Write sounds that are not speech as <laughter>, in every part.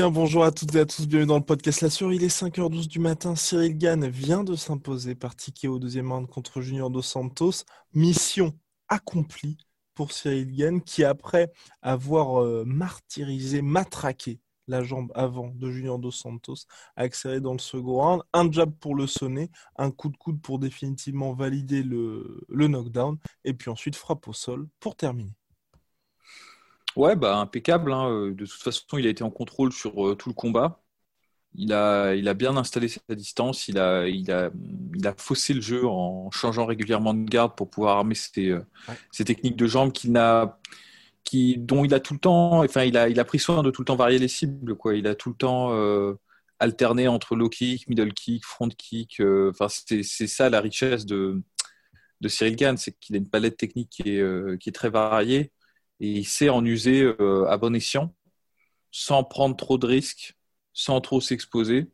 Bien, bonjour à toutes et à tous, bienvenue dans le podcast La Sur. Il est 5h12 du matin. Cyril Gann vient de s'imposer par ticket au deuxième round contre Junior Dos Santos. Mission accomplie pour Cyril Gann qui, après avoir euh, martyrisé, matraqué la jambe avant de Junior Dos Santos, a accéléré dans le second round. Un jab pour le sonner, un coup de coude pour définitivement valider le knockdown, et puis ensuite frappe au sol pour terminer. Ouais, bah impeccable. hein. Euh, De toute façon, il a été en contrôle sur euh, tout le combat. Il a, il a bien installé sa distance. Il a, il a, il a faussé le jeu en changeant régulièrement de garde pour pouvoir armer ses, euh, Ouais. ses techniques de jambes qu'il n'a, qui, dont il a tout le temps. Enfin, il a, il a pris soin de tout le temps varier les cibles. Quoi. Il a tout le temps euh, alterné entre low kick, middle kick, front kick. euh, Enfin, c'est, c'est ça la richesse de, de Cyril Gann, c'est qu'il a une palette technique qui est, euh, qui est très variée et il sait en user euh, à bon escient sans prendre trop de risques, sans trop s'exposer.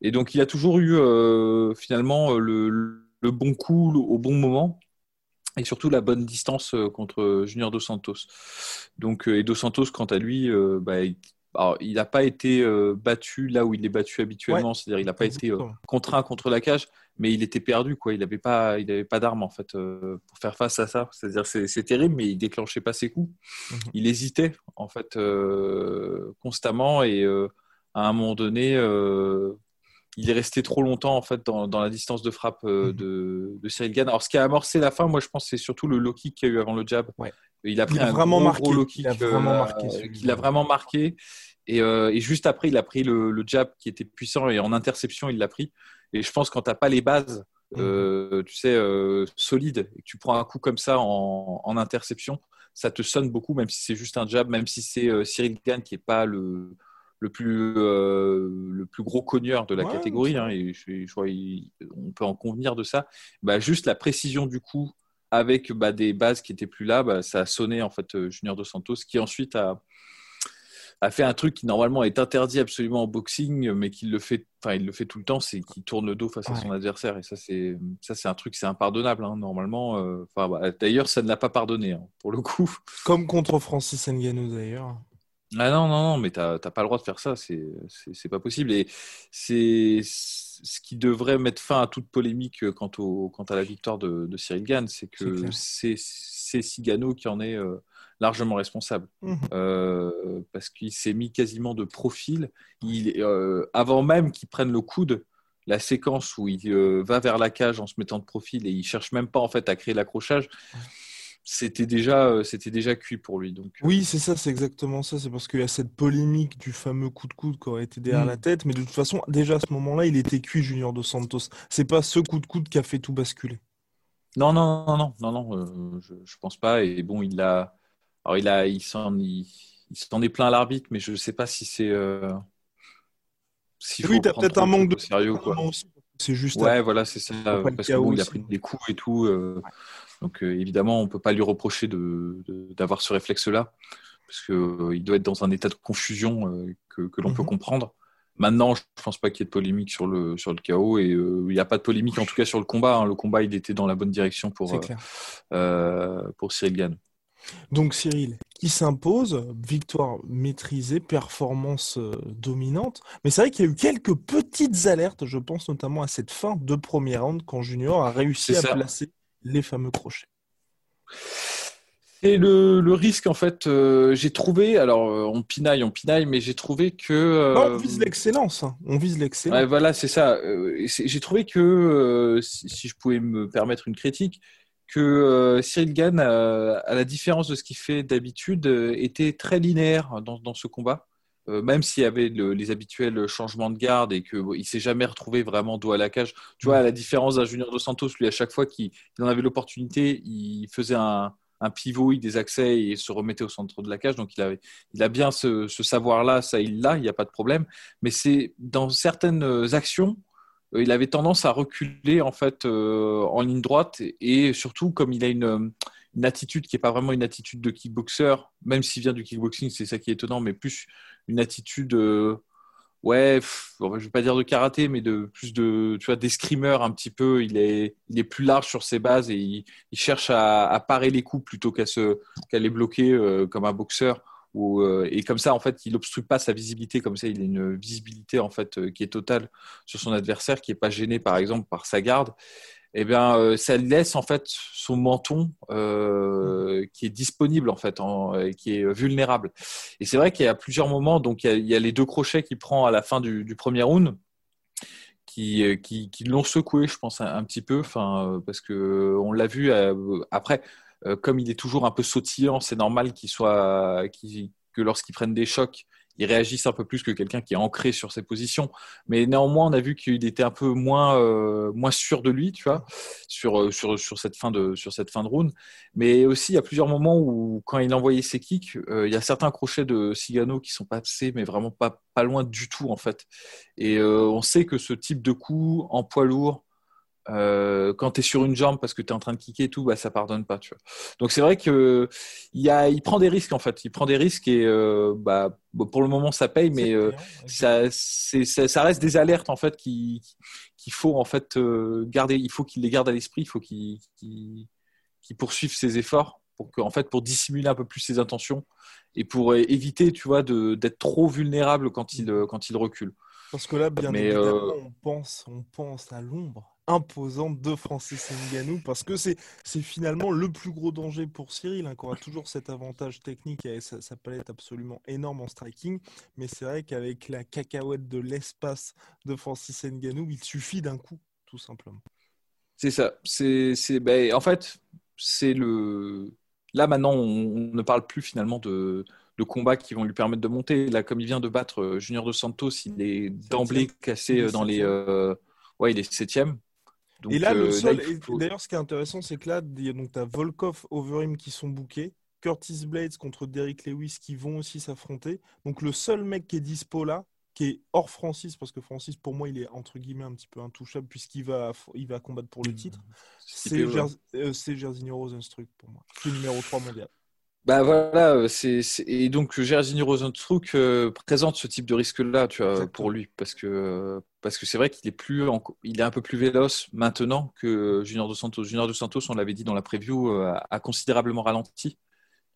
Et donc il a toujours eu euh, finalement le, le bon coup au bon moment et surtout la bonne distance euh, contre Junior Dos Santos. Donc, euh, et Dos Santos, quant à lui, euh, bah, il alors, il n'a pas été euh, battu là où il est battu habituellement, c'est-à-dire il n'a pas été euh, contraint contre la cage, mais il était perdu, quoi. Il n'avait pas, il avait pas d'arme en fait euh, pour faire face à ça. C'est-à-dire c'est, terrible, mais il déclenchait pas ses coups. Mhm. Il hésitait en fait euh, constamment et euh, à un moment donné, il est resté trop longtemps en fait dans, dans la distance de frappe Mhm. de, de Cyril Gann. Alors ce qui a amorcé la fin, moi je pense, c'est surtout le low kick qu'il y a eu avant le jab. Ouais. Il a pris Il a un vraiment gros, marqué. gros low Il kick, a vraiment marqué, qu'il a vraiment marqué. Et, et juste après, il a pris le, le jab qui était puissant et en interception, il l'a pris. Et je pense que quand tu n'as pas les bases, euh, tu sais, euh, solides, et que tu prends un coup comme ça en, en interception, ça te sonne beaucoup, même si c'est juste un jab, même si c'est euh, Cyril Gann qui n'est pas le, le, plus, le plus gros cogneur de la Ouais, catégorie, hein, et je, je crois il- on peut en convenir de ça. Bah, juste la précision du coup avec bah, des bases qui étaient plus là, bah, ça a sonné en fait Junior Dos Santos, qui ensuite a, a fait un truc qui normalement est interdit absolument en boxing, mais qu'il le fait, enfin il le fait tout le temps, c'est qu'il tourne le dos face à son adversaire, et ça c'est ça c'est un truc c'est impardonnable hein, normalement. euh, bah, d'ailleurs ça ne l'a pas pardonné hein, pour le coup. <laughs> Comme contre Francis Ngannou d'ailleurs. Ah non, non, non, mais t'as t'as pas le droit de faire ça, c'est c'est- pas possible. Et c'est ce qui devrait mettre fin à toute polémique quant, au, quant à la victoire de, de Cyril Gann, c'est que c'est c'est Cigano qui en est euh, largement responsable. Mhm. Euh, parce qu'il s'est mis quasiment de profil. Il, euh, avant même qu'il prenne le coude, la séquence où il euh, va vers la cage en se mettant de profil et il cherche même pas en fait à créer l'accrochage, c'était déjà, c'était déjà cuit pour lui. Donc, Oui, c'est ça, c'est exactement ça. C'est parce qu'il y a cette polémique du fameux coup de coude qui aurait été derrière Mm. la tête. Mais de toute façon, déjà à ce moment-là, il était cuit, Junior Dos Santos. C'est pas ce coup de coude qui a fait tout basculer. Non, non, non, non, non, non, euh, je, je pense pas. Et bon, il a, alors il a, il s'en, il, il s'en est plein à l'arbitre, mais je sais pas si c'est, euh, Oui, prendre peut-être un manque de sérieux, quoi. C'est juste Ouais, voilà, c'est ça. Parce que chaos bon, il a pris des coups et tout. euh, donc euh, évidemment, on peut pas lui reprocher d'avoir ce réflexe-là, parce que euh, il doit être dans un état de confusion que, que l'on peut Mhm. comprendre. Maintenant, je pense pas qu'il y ait de polémique sur le sur le chaos et euh, il n'y a pas de polémique en tout cas sur le combat. hein. Le combat, il était dans la bonne direction pour euh, pour Cyril Gann. Donc Cyril, qui s'impose, victoire maîtrisée, performance euh, dominante. Mais c'est vrai qu'il y a eu quelques petites alertes, je pense notamment à cette fin de premier round quand Junior a réussi à ça. placer les fameux crochets. Et le, le risque, en fait, euh, j'ai trouvé, alors euh, on pinaille, on pinaille, mais j'ai trouvé que. euh, Non, on vise l'excellence. hein. On vise l'excellence. Ouais, voilà, c'est ça. J'ai trouvé que, si, si je pouvais me permettre une critique, que Cyril Gann, à la différence de ce qu'il fait d'habitude, était très linéaire dans, ce combat. même s'il y avait les habituels changements de garde et qu'il ne s'est jamais retrouvé vraiment dos à la cage. Tu vois, à la différence d'un Junior Dos Santos, lui, à chaque fois qu'il en avait l'opportunité, il faisait un, pivot, il des accès et se remettait au centre de la cage. Donc il, avait, il a bien ce, savoir-là, ça il l'a, il n'y a pas de problème. Mais c'est dans certaines actions, euh, il avait tendance à reculer en fait euh, en ligne droite et surtout comme il a une, attitude qui n'est pas vraiment une attitude de kickboxer, même s'il vient du kickboxing, c'est ça qui est étonnant, mais plus une attitude euh, ouais, je ne vais pas dire de karaté, mais de plus de, tu vois, d'escrimeur un petit peu. Il est, il est plus large sur ses bases et il, cherche à, parer les coups plutôt qu'à se, qu'à les bloquer euh, comme un boxeur. Euh, et comme ça, en fait, il n'obstrue pas sa visibilité. Comme ça, il a une visibilité en fait euh, qui est totale sur son adversaire, qui n'est pas gêné, par exemple, par sa garde eh bien, euh, ça laisse en fait son menton euh, qui est disponible en fait, qui est vulnérable. Et c'est vrai qu'il y a plusieurs moments, donc il y, a, les deux crochets qu'il prend à la fin du, premier round, qui, qui, l'ont secoué, je pense un, petit peu, enfin parce que on l'a vu après, comme il est toujours un peu sautillant, c'est normal qu'il soit, que lorsqu'il prenne des chocs, ils réagissent un peu plus que quelqu'un qui est ancré sur ses positions. Mais néanmoins, on a vu qu'il était un peu moins, euh, moins sûr de lui, tu vois, sur, euh, sur, sur, cette fin de, sur cette fin de round. Mais aussi, il y a plusieurs moments où, quand il envoyait ses kicks, euh, il y a certains crochets de Cigano qui sont passés, mais vraiment pas, pas loin du tout, en fait. Et on sait que ce type de coup en poids lourd, euh, quand tu es sur une jambe parce que tu es en train de kicker et tout, bah, ça pardonne pas. Tu vois. Donc c'est vrai qu'il il prend des risques en fait. Il prend des risques et euh, bah, pour le moment ça paye, mais euh, ça, ça, reste des alertes en fait qu'il faut en fait garder. Il faut qu'il les garde à l'esprit. Il faut qu'il poursuive ses efforts pour que, en fait, pour dissimuler un peu plus ses intentions et pour éviter, tu vois, d'être trop vulnérable quand il, quand il recule. Parce que là, bien évidemment, on pense, on pense à l'ombre imposante de Francis Ngannou parce que c'est finalement le plus gros danger pour Cyril hein, qui aura toujours cet avantage technique et sa, sa, palette absolument énorme en striking. Mais c'est vrai qu'avec la cacahuète de l'espace de Francis Ngannou il suffit d'un coup tout simplement. C'est ça. C'est ben, en fait c'est le là maintenant on, ne parle plus finalement de de combats qui vont lui permettre de monter. Là, comme il vient de battre euh, Junior de Santos, il est d'emblée cassé euh, dans les. Euh, ouais, il est septième et là, le euh, seul. D'ailleurs, ce qui est intéressant, c'est que là, tu as Volkov, Overeem qui sont bookés. Curtis Blades contre Derrick Lewis qui vont aussi s'affronter. Donc le seul mec qui est dispo là, qui est hors Francis, parce que Francis, pour moi, il est entre guillemets un petit peu intouchable puisqu'il va, il va combattre pour le mmh. titre, c'est Jairzinho Rosenstruck pour moi, qui est numéro 3 mondial. Bah voilà, euh, c'est, et donc Jairzinho Rosenstruck euh, présente ce type de risque-là, tu vois, pour lui, parce que parce que c'est vrai qu'il est plus, il est un peu plus véloce maintenant que Junior dos Santos. Junior dos Santos, on l'avait dit dans la preview, euh, a considérablement ralenti.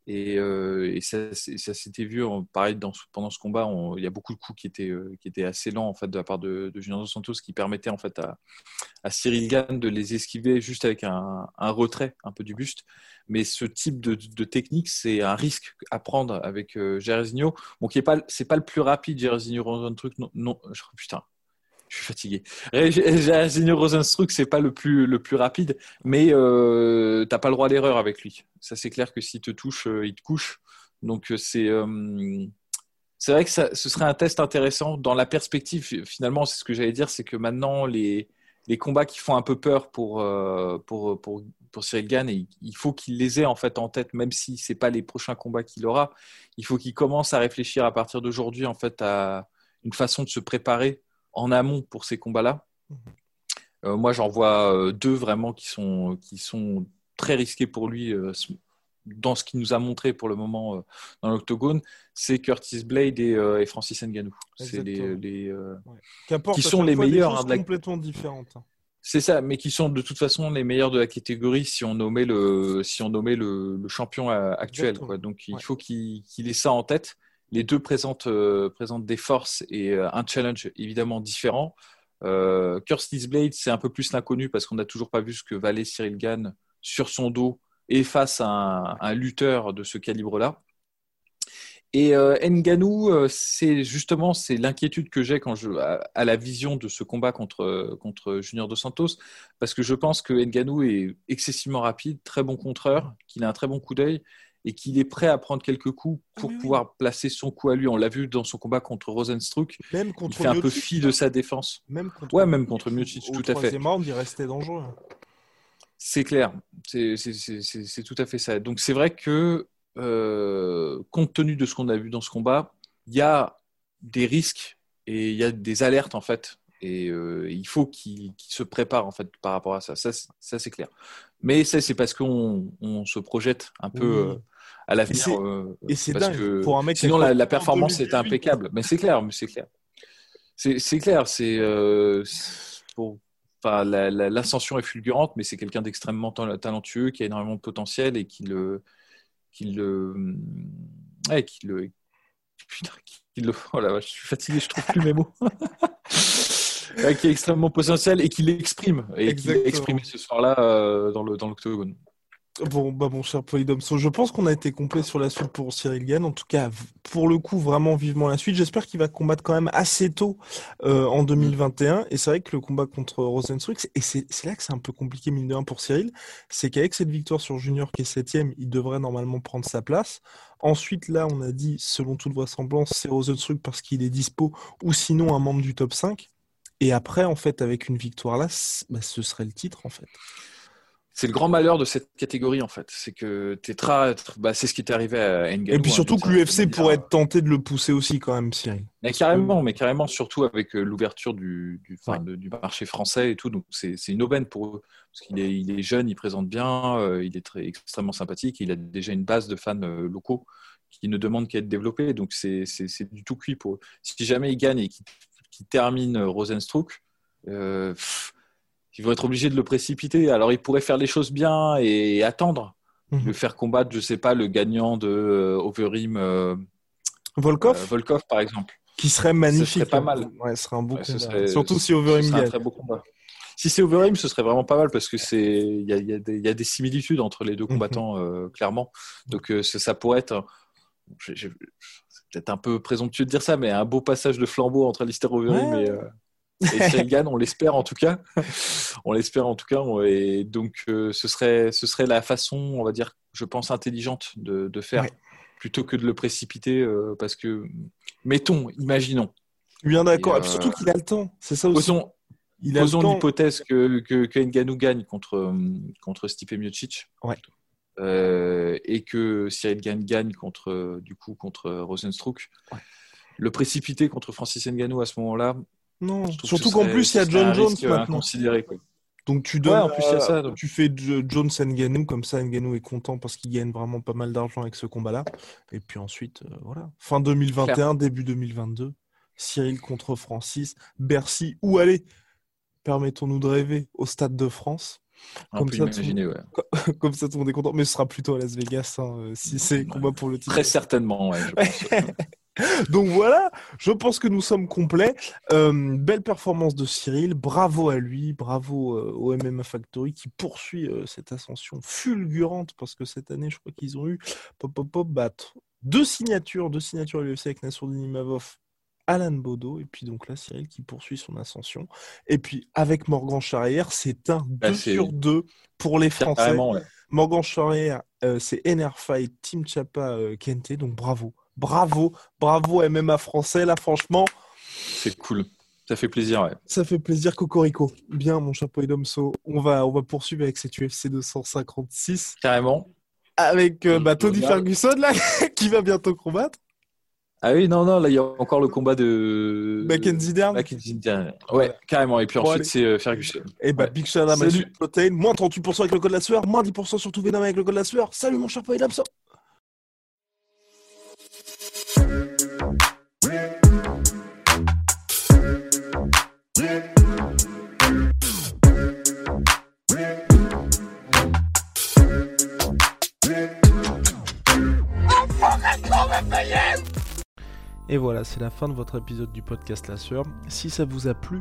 Et, et ça, ça s'était vu, pareil, dans, pendant ce combat, il y a beaucoup de coups qui étaient, qui étaient assez lents en fait, de la part de, Junior dos Santos, qui permettaient en fait à, à Cyril Gann de les esquiver juste avec un, un retrait un peu du buste. Mais ce type de, technique, c'est un risque à prendre avec euh. Bon, qui est pas, le plus rapide, Jairzinho Rosenstruck. Non, non putain, je suis fatigué. Jairzinho Rosenstruck, c'est pas le plus, le plus rapide, mais euh, t'as pas le droit à l'erreur avec lui. Ça, c'est clair que s'il te touche, euh, il te couche. Donc, euh, c'est. c'est vrai que ce serait un test intéressant dans la perspective. Finalement, c'est ce que j'allais dire, c'est que maintenant les, les combats qui font un peu peur pour, pour, pour, pour Cyril Gann il faut qu'il les ait en fait en tête, même si c'est pas les prochains combats qu'il aura. Il faut qu'il commence à réfléchir à partir d'aujourd'hui en fait à une façon de se préparer en amont pour ces combats-là. Mhm. Euh, moi, j'en vois euh, deux vraiment qui sont qui sont très risqués pour lui euh, dans ce qu'il nous a montré pour le moment dans l'octogone, c'est Curtis Blade et, Francis Ngannou. C'est les, qui sont les meilleurs. Hein, complètement différentes. C'est ça, mais qui sont de toute façon les meilleurs de la catégorie si on nommait le, si on nommait le, champion actuel. Quoi. Donc il faut qu'il ait ça en tête. Les deux présentent, euh, présentent des forces et euh, un challenge évidemment différent. Euh, Curtis Blade, c'est un peu plus l'inconnu parce qu'on n'a toujours pas vu ce que valait Cyril Gann sur son dos et face à un, lutteur de ce calibre-là. Et euh, Nganou, c'est justement c'est l'inquiétude que j'ai quand je à, la vision de ce combat contre contre Junior dos Santos, parce que je pense que Nganou est excessivement rapide, très bon contreur, qu'il a un très bon coup d'œil et qu'il est prêt à prendre quelques coups Ah, pour oui. pouvoir placer son coup à lui. On l'a vu dans son combat contre Rosenstruck, Même il contre fait un peu fi de sa défense. Même contre Ouais, même contre Miocic, Au tout à fait. troisième round, il restait dangereux. C'est clair, c'est tout à fait ça. Donc c'est vrai que, euh, compte tenu de ce qu'on a vu dans ce combat, il y a des risques et il y a des alertes en fait. Et euh, il faut qu'il se prépare en fait par rapport à ça. Ça, c'est- clair. Mais ça, c'est parce qu'on on se projette un peu Oui. euh, à l'avenir. Et c'est- euh, Et c'est dingue que pour un mec. Sinon, la, performance est 2018. impeccable. Mais c'est clair, mais c'est clair. C'est clair, c'est pour- enfin, la- la- l'ascension est fulgurante, mais c'est quelqu'un d'extrêmement tal- talentueux, qui a énormément de potentiel et qui le, qui le, ouais, qui le, putain, qui le, <laughs> oh la vache, je suis fatigué, je trouve plus mes mots. <laughs> Qui est extrêmement potentiel et qui l'exprime et qui l'a exprimé ce soir-là euh, dans l'octogone. Bon, bah mon cher Polydomso, je pense qu'on a été complet sur la suite pour Cyril Gann. En tout cas, pour le coup, vraiment vivement la suite. J'espère qu'il va combattre quand même assez tôt euh, en 2021. Et c'est vrai que le combat contre Rosenstruck, et c'est là que c'est un peu compliqué, mine de rien, pour Cyril, c'est qu'avec cette victoire sur Junior qui est septième, il devrait normalement prendre sa place. Ensuite, là, on a dit, selon toute vraisemblance, c'est Rosenstruck parce qu'il est dispo, ou sinon un membre du top 5. Et après, en fait, avec une victoire là, bah, ce serait le titre, en fait. C'est le grand malheur de cette catégorie en fait, c'est que Tetra, bah, c'est ce qui est arrivé à Ngannou. Et puis hein, surtout que l'UFC pourrait manière. être tenté de le pousser aussi quand même, Cyril. Mais carrément, mais carrément, surtout avec euh, l'ouverture du, du, enfin, Ouais. de- du marché français et tout. Donc c'est une aubaine pour eux. Parce qu'il est, il est jeune, il présente bien, euh, il est très, extrêmement sympathique, il a déjà une base de fans euh, locaux qui ne demandent qu'à être développés. Donc c'est du tout cuit pour eux. Si jamais il gagne et qu'il termine euh, Rosenstruck, euh, pff, ils vont être obligés de le précipiter. Alors ils pourraient faire les choses bien et attendre. Mhm. Le faire combattre, je sais pas, le gagnant de euh, Overeem euh, Volkov, Volkov, par exemple. qui serait magnifique. serait pas mal. Ouais, ce serait un beau Ouais, ce combat. serait- Surtout si Ce Overeem un très beau combat. Si c'est Overeem, ce serait vraiment pas mal parce que c'est il y a, y des- il y a des similitudes entre les deux Mhm. combattants euh, clairement. Donc euh, ça, ça pourrait être, je- je- c'est peut-être un peu présomptueux de dire ça, mais un beau passage de flambeau entre Alistair Overeem Ouais. et, euh, et <laughs> on l'espère en tout cas. on l'espère en tout cas. Et donc euh, ce serait ce serait la façon, on va dire, je pense intelligente de, de faire Ouais. plutôt que de le précipiter euh, parce que mettons, imaginons. Bien d'accord. Euh, surtout qu'il a le temps. C'est ça aussi. Posons, Il l'hypothèse que, que, que Ngannou gagne contre, contre Stipe Miocic. Ouais. Euh, et que Cyril Gann gagne contre, du coup, contre Rosenstruck. Ouais. Le précipiter contre Francis Ngannou à ce moment-là. Non. Surtout qu'en plus, il y a John Jones maintenant. Donc tu donnes. Ouais, en plus, il y a ça, donc. Tu fais Jo- Jones Ngannou comme ça. Ngannou est content parce qu'il gagne vraiment pas mal d'argent avec ce combat-là. Et puis ensuite, euh, voilà. Fin 2021, début 2022. Cyril contre Francis. Bercy. Où aller Permettons-nous de rêver au Stade de France. On Comme peut ça, tout- imaginer, ouais. <laughs> Comme ça, tout le monde est content. Mais ce sera plutôt à Las Vegas hein, euh, si c'est combat pour le titre. Très certainement, ouais, je pense. <laughs> Donc voilà, je pense que nous sommes complets. Euh, belle performance de Cyril, bravo à lui, bravo euh, au MMA Factory qui poursuit euh, cette ascension fulgurante parce que cette année, je crois qu'ils ont eu pop, pop, pop, t- deux signatures, deux signatures à l'UFC avec Nassourdine Imavov, Alan Bodo, et puis donc là, Cyril qui poursuit son ascension. Et puis avec Morgan Charrière, c'est un 2 Bah, sur 2 pour les Français. Ouais. Morgan Charrière, euh, c'est NRFI, Team Chapa, euh, Kente, donc bravo. Bravo, bravo MMA français, là franchement, C'est cool. Ça fait plaisir, ouais. ça fait plaisir Cocorico. Bien mon chapeau et d'Omso, on va, on va poursuivre avec cette UFC 256 Carrément. avec euh, bah, Tony. Ferguson là, <laughs> qui va bientôt combattre, Ah oui, non, non, là, il y a encore le combat de. Mackenzie Dern, Mackenzie Dern. Ouais, carrément. Et puis ensuite, c'est euh, Ferguson. et bah Ouais. Big à Salut. Protein, moins 38% avec le code de la sueur, moins 10% sur tout Venom avec le code de la sueur. Salut mon et d'Omso Et voilà, c'est la fin de votre épisode du podcast La Sœur. Si ça vous a plu,